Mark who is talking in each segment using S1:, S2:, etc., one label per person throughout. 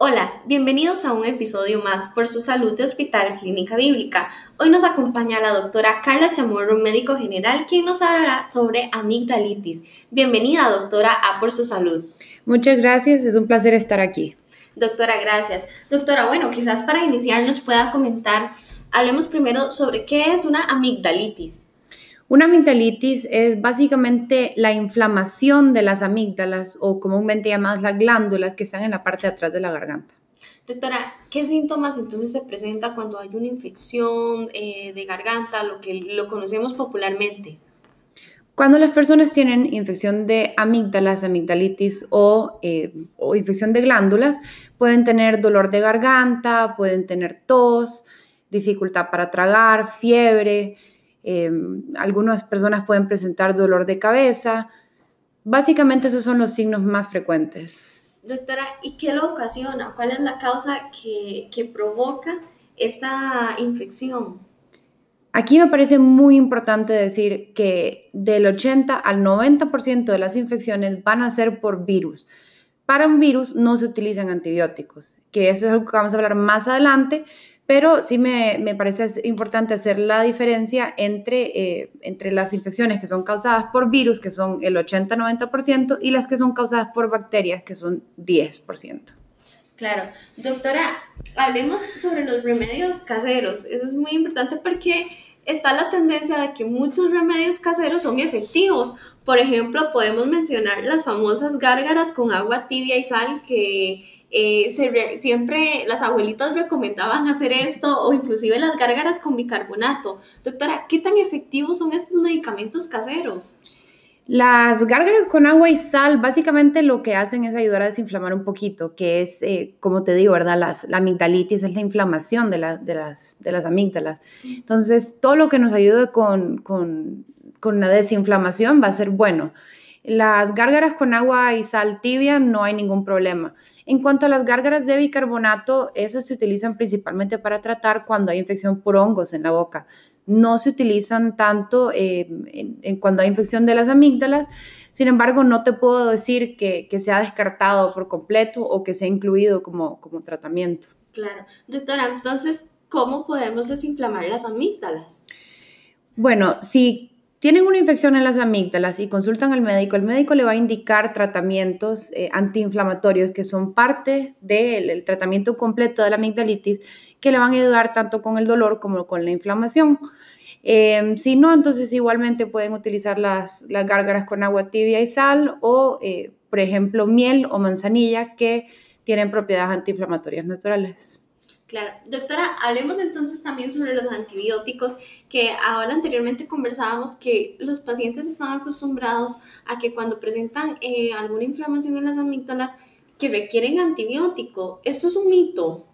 S1: Hola, bienvenidos a un episodio más por su salud de Hospital Clínica Bíblica. Hoy nos acompaña la doctora Carla Chamorro, médico general, quien nos hablará sobre amigdalitis. Bienvenida, doctora, a Por su Salud.
S2: Muchas gracias, es un placer estar aquí.
S1: Doctora, gracias. Doctora, bueno, quizás para iniciar nos pueda comentar, hablemos primero sobre qué es una amigdalitis.
S2: Una amigdalitis es básicamente la inflamación de las amígdalas o comúnmente llamadas las glándulas que están en la parte de atrás de la garganta.
S1: Doctora, ¿qué síntomas entonces se presenta cuando hay una infección eh, de garganta, lo que lo conocemos popularmente?
S2: Cuando las personas tienen infección de amígdalas, amigdalitis o, eh, o infección de glándulas, pueden tener dolor de garganta, pueden tener tos, dificultad para tragar, fiebre, Em, algunas personas pueden presentar dolor de cabeza. Básicamente esos son los signos más frecuentes.
S1: Doctora, ¿y qué lo ocasiona? ¿Cuál es la causa que, que provoca esta infección?
S2: Aquí me parece muy importante decir que del 80 al 90% de las infecciones van a ser por virus. Para un virus no se utilizan antibióticos, que eso es algo que vamos a hablar más adelante, pero sí me, parece importante hacer la diferencia entre, eh, entre las infecciones que son causadas por virus, que son el 80-90%, y las que son causadas por bacterias, que son 10%.
S1: Claro. Doctora, hablemos sobre los remedios caseros. Eso es muy importante porque está la tendencia de que muchos remedios caseros son efectivos. Por ejemplo, podemos mencionar las famosas gárgaras con agua tibia y sal que eh, siempre las abuelitas recomendaban hacer esto o inclusive las gárgaras con bicarbonato. Doctora, ¿qué tan efectivos son estos medicamentos caseros?
S2: Las gárgaras con agua y sal básicamente lo que hacen es ayudar a desinflamar un poquito, que es, eh, como te digo, ¿verdad? Las, la amigdalitis es la inflamación de, de, las, de las amígdalas. Entonces, todo lo que nos ayude con, con, con la desinflamación va a ser bueno. Las gárgaras con agua y sal tibia no hay ningún problema. En cuanto a las gárgaras de bicarbonato, esas se utilizan principalmente para tratar cuando hay infección por hongos en la boca. No se utilizan tanto eh, en, cuando hay infección de las amígdalas. Sin embargo, no te puedo decir que, que ha descartado por completo o que se ha incluido como, como tratamiento.
S1: Claro. Doctora, entonces, ¿cómo podemos desinflamar las amígdalas?
S2: Bueno, si tienen una infección en las amígdalas y consultan al médico, el médico le va a indicar tratamientos eh, antiinflamatorios que son parte del tratamiento completo de la amigdalitis que le van a ayudar tanto con el dolor como con la inflamación. Em, si no, entonces igualmente pueden utilizar las, gárgaras con agua tibia y sal o, eh, por ejemplo, miel o manzanilla que tienen propiedades antiinflamatorias naturales.
S1: Claro. Doctora, hablemos entonces también sobre los antibióticos, que ahora anteriormente conversábamos que los pacientes están acostumbrados a que cuando presentan eh, alguna inflamación en las amígdalas, que requieren antibiótico. ¿Esto es un mito?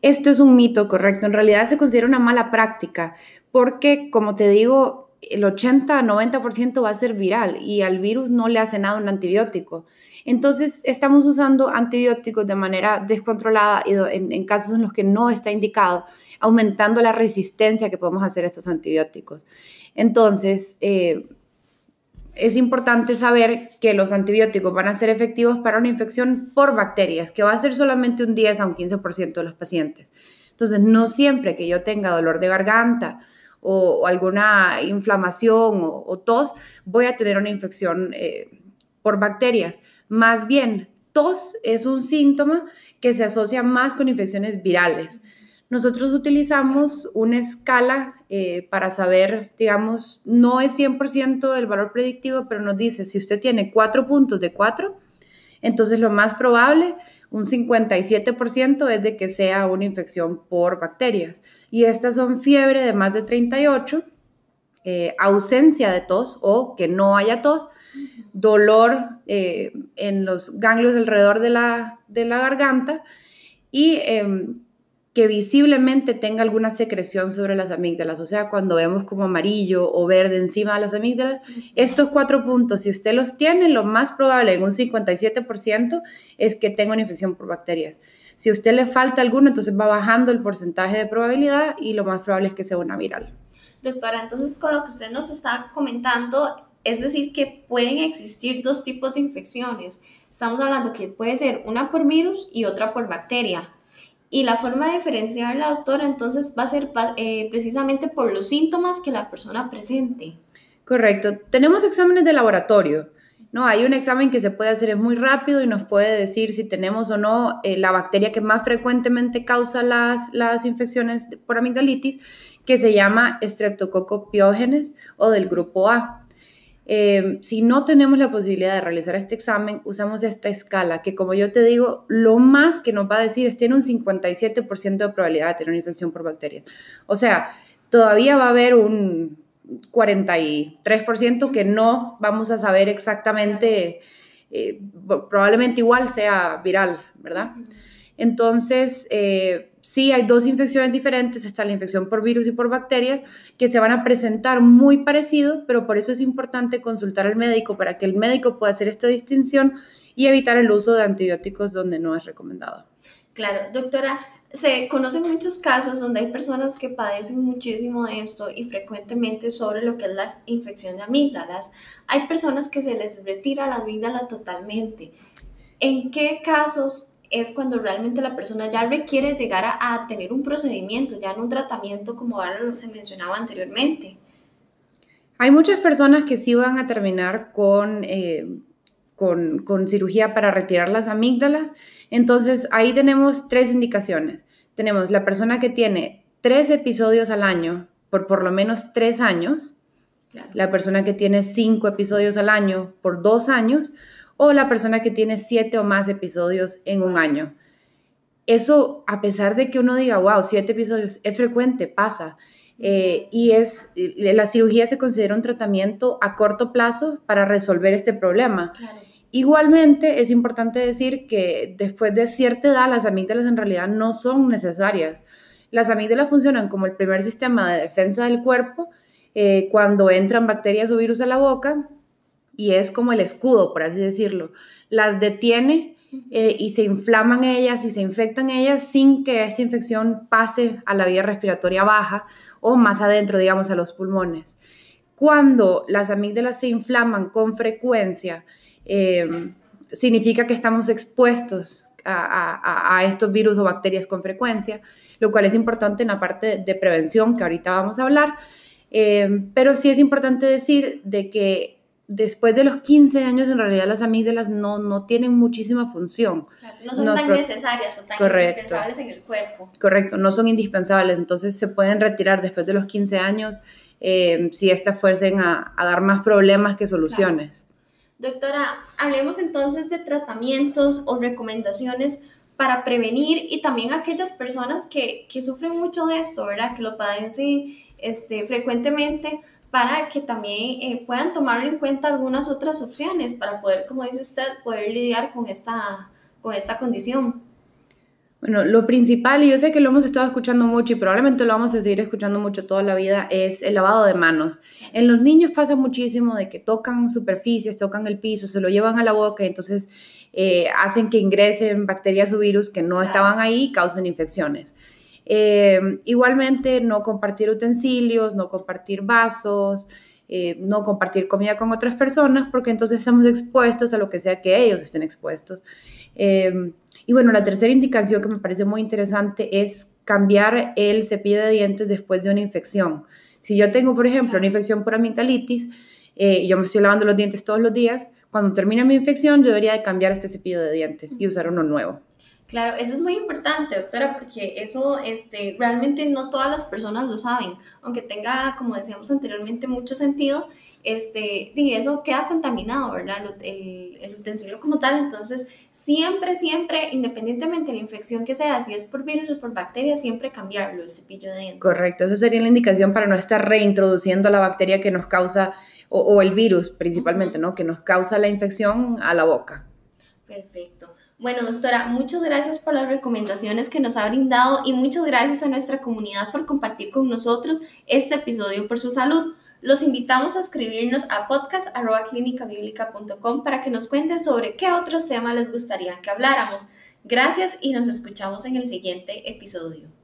S2: Esto es un mito, correcto. En realidad se considera una mala práctica, porque como te digo, el 80-90% va a ser viral y al virus no le hace nada un antibiótico. Entonces, estamos usando antibióticos de manera descontrolada y en, casos en los que no está indicado, aumentando la resistencia que podemos hacer a estos antibióticos. Entonces, eh, es importante saber que los antibióticos van a ser efectivos para una infección por bacterias, que va a ser solamente un 10 a un 15% de los pacientes. Entonces, no siempre que yo tenga dolor de garganta, o, alguna inflamación o, tos, voy a tener una infección eh, por bacterias. Más bien, tos es un síntoma que se asocia más con infecciones virales. Nosotros utilizamos una escala eh, para saber, digamos, no es 100% el valor predictivo, pero nos dice, si usted tiene cuatro puntos de cuatro, entonces lo más probable un 57% es de que sea una infección por bacterias. Y estas son fiebre de más de 38, eh, ausencia de tos o que no haya tos, dolor eh, en los ganglios alrededor de la, de la garganta y em, que visiblemente tenga alguna secreción sobre las amígdalas, o sea, cuando vemos como amarillo o verde encima de las amígdalas, estos cuatro puntos, si usted los tiene, lo más probable en un 57% es que tenga una infección por bacterias. Si a usted le falta alguno, entonces va bajando el porcentaje de probabilidad y lo más probable es que sea una viral.
S1: Doctora, entonces con lo que usted nos está comentando, Es decir, que pueden existir dos tipos de infecciones. Estamos hablando que puede ser una por virus y otra por bacteria. Y la forma de diferenciar la doctora entonces va a ser eh, precisamente por los síntomas que la persona presente.
S2: Correcto. Tenemos exámenes de laboratorio. ¿no? Hay un examen que se puede hacer es muy rápido y nos puede decir si tenemos o no eh, la bacteria que más frecuentemente causa las, las infecciones por amigdalitis, que se llama Streptococcus pyogenes o del grupo A. Eh, si no tenemos la posibilidad de realizar este examen, usamos esta escala que, como yo te digo, lo más que nos va a decir es tiene un 57% de probabilidad de tener una infección por bacterias. O sea, todavía va a haber un 43% que no vamos a saber exactamente, eh, probablemente igual sea viral, ¿verdad? Entonces, eh, sí hay dos infecciones diferentes, está la infección por virus y por bacterias, que se van a presentar muy parecido, pero por eso es importante consultar al médico para que el médico pueda hacer esta distinción y evitar el uso de antibióticos donde no es recomendado.
S1: Claro, doctora, se conocen muchos casos donde hay personas que padecen muchísimo de esto y frecuentemente sobre lo que es la infección de amígdalas. Hay personas que se les retira la amígdala totalmente. ¿En qué casos es cuando realmente la persona ya requiere llegar a, tener un procedimiento, ya no un tratamiento como se mencionaba anteriormente?
S2: Hay muchas personas que sí van a terminar con, eh, con, con cirugía para retirar las amígdalas entonces, ahí tenemos tres indicaciones. Tenemos la persona que tiene tres episodios al año por por lo menos tres años, la persona que tiene cinco episodios al año por dos años, o la persona que tiene siete o más episodios en un año. Eso, a pesar de que uno diga, wow, siete episodios, es frecuente, pasa. Eh, y es, la cirugía se considera un tratamiento a corto plazo para resolver este problema. Igualmente, es importante decir que después de cierta edad, las amígdalas en realidad no son necesarias. Las amígdalas funcionan como el primer sistema de defensa del cuerpo eh, cuando entran bacterias o virus a la boca y es como el escudo, por así decirlo. Las detiene eh, y se inflaman ellas y se infectan ellas sin que esta infección pase a la vía respiratoria baja o más adentro, digamos, a los pulmones. Cuando las amígdalas se inflaman con frecuencia, eh, significa que estamos expuestos a, estos virus o bacterias con frecuencia, lo cual es importante en la parte de prevención que ahorita vamos a hablar. Eh, pero sí es importante decir de que después de los 15 años en realidad las amígdalas no, no tienen muchísima función.
S1: no son tan necesarias o tan indispensables en el cuerpo.
S2: Correcto, no son indispensables, entonces se pueden retirar después de los 15 años eh, si estas fuercen a, dar más problemas que soluciones.
S1: Doctora, hablemos entonces de tratamientos o recomendaciones para prevenir y también aquellas personas que, sufren mucho de esto, ¿verdad? Que lo padecen este, frecuentemente para que también eh, puedan tomarlo en cuenta algunas otras opciones para poder, como dice usted, poder lidiar con esta, con esta condición.
S2: Bueno, lo principal, y yo sé que lo hemos estado escuchando mucho y probablemente lo vamos a seguir escuchando mucho toda la vida, es el lavado de manos. En los niños pasa muchísimo de que tocan superficies, tocan el piso, se lo llevan a la boca y entonces eh, hacen que ingresen bacterias o virus que no estaban ahí y causen infecciones. Eh, igualmente, no compartir utensilios, no compartir vasos, eh, no compartir comida con otras personas, porque entonces estamos expuestos a lo que sea que ellos estén expuestos. Y bueno, la tercera indicación que me parece muy interesante es cambiar el cepillo de dientes después de una infección. Si yo tengo, por ejemplo, una infección por amigdalitis, eh, yo me estoy lavando los dientes todos los días, cuando termina mi infección yo debería de cambiar este cepillo de dientes y usar uno nuevo.
S1: Claro, eso es muy importante, doctora, porque eso este, realmente no todas las personas lo saben, aunque tenga, como decíamos anteriormente, mucho sentido, este, y eso queda contaminado, ¿verdad? El, el, utensilio como tal, entonces siempre, siempre, independientemente de la infección que sea, si es por virus o por bacteria, siempre cambiarlo, el cepillo de dientes.
S2: Correcto, esa sería la indicación para no estar reintroduciendo la bacteria que nos causa, o, el virus principalmente, ¿no? Que nos causa la infección a la boca.
S1: Perfecto. Bueno, doctora, muchas gracias por las recomendaciones que nos ha brindado y muchas gracias a nuestra comunidad por compartir con nosotros este episodio por su salud. Los invitamos a escribirnos a podcast.clinicabiblica.com para que nos cuenten sobre qué otros temas les gustaría que habláramos. Gracias y nos escuchamos en el siguiente episodio.